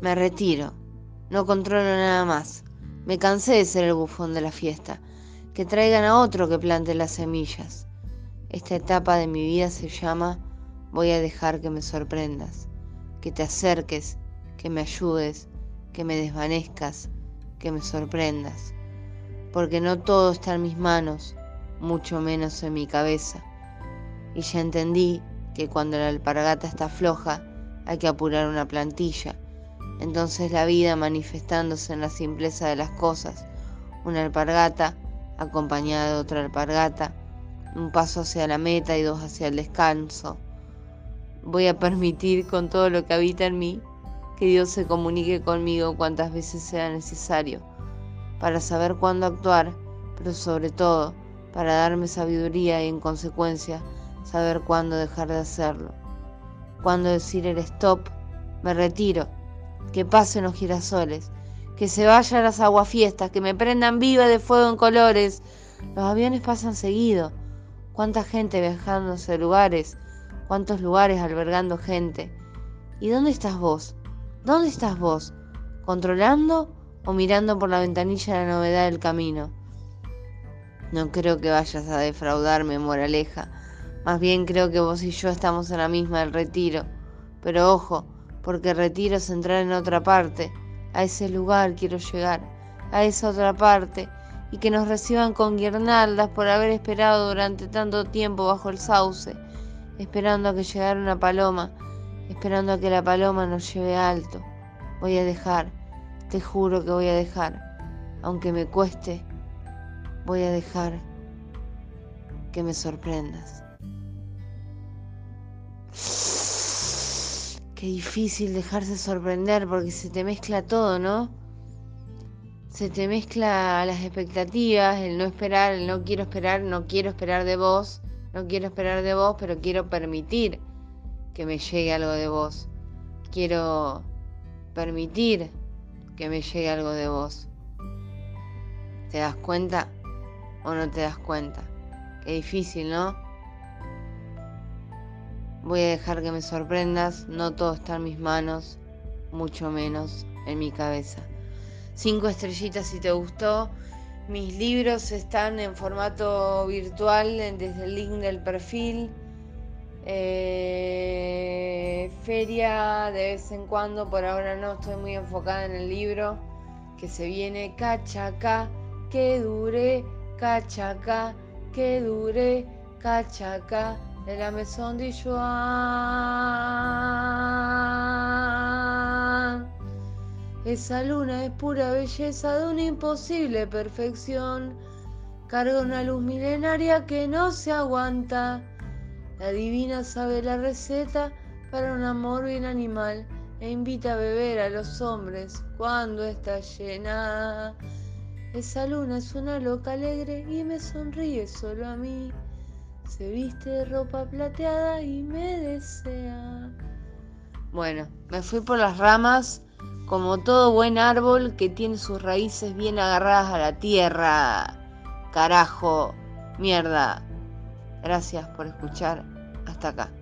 Me retiro. No controlo nada más. Me cansé de ser el bufón de la fiesta. Que traigan a otro que plante las semillas. Esta etapa de mi vida se llama Voy a dejar que me sorprendas. Que te acerques, que me ayudes, que me desvanezcas, que me sorprendas. Porque no todo está en mis manos, mucho menos en mi cabeza. Y ya entendí que cuando la alpargata está floja hay que apurar una plantilla. Entonces la vida manifestándose en la simpleza de las cosas, una alpargata acompañada de otra alpargata, un paso hacia la meta y dos hacia el descanso. Voy a permitir con todo lo que habita en mí que Dios se comunique conmigo cuantas veces sea necesario, para saber cuándo actuar, pero sobre todo para darme sabiduría y en consecuencia saber cuándo dejar de hacerlo. Cuándo decir el stop, me retiro que pasen los girasoles, que se vayan las aguafiestas, que me prendan viva de fuego en colores. Los aviones pasan seguido. Cuánta gente viajando hacia lugares, cuántos lugares albergando gente. ¿Y dónde estás vos? ¿Dónde estás vos? ¿Controlando o mirando por la ventanilla la novedad del camino? No creo que vayas a defraudarme, moraleja. Más bien creo que vos y yo estamos en la misma del retiro. Pero ojo, porque retiro es entrar en otra parte. A ese lugar quiero llegar, a esa otra parte, y que nos reciban con guirnaldas por haber esperado durante tanto tiempo bajo el sauce, esperando a que llegara una paloma, esperando a que la paloma nos lleve alto. Voy a dejar, te juro que voy a dejar, aunque me cueste, voy a dejar que me sorprendas. Qué difícil dejarse sorprender porque se te mezcla todo, ¿no? Se te mezcla las expectativas, el no esperar, el no quiero esperar, no quiero esperar de vos, no quiero esperar de vos, pero quiero permitir que me llegue algo de vos. Quiero permitir que me llegue algo de vos. ¿Te das cuenta o no te das cuenta? Qué difícil, ¿no? Voy a dejar que me sorprendas, no todo está en mis manos, mucho menos en mi cabeza. Cinco estrellitas si te gustó. Mis libros están en formato virtual desde el link del perfil. Eh, feria de vez en cuando, por ahora no estoy muy enfocada en el libro. Que se viene cachaca, que dure, cachaca, que dure, cachaca de la Maison de Joan. Esa luna es pura belleza de una imposible perfección. Carga una luz milenaria que no se aguanta. La divina sabe la receta para un amor bien animal e invita a beber a los hombres cuando está llena. Esa luna es una loca alegre y me sonríe solo a mí. Se viste de ropa plateada y me desea. Bueno, me fui por las ramas como todo buen árbol que tiene sus raíces bien agarradas a la tierra. Carajo, mierda. Gracias por escuchar hasta acá.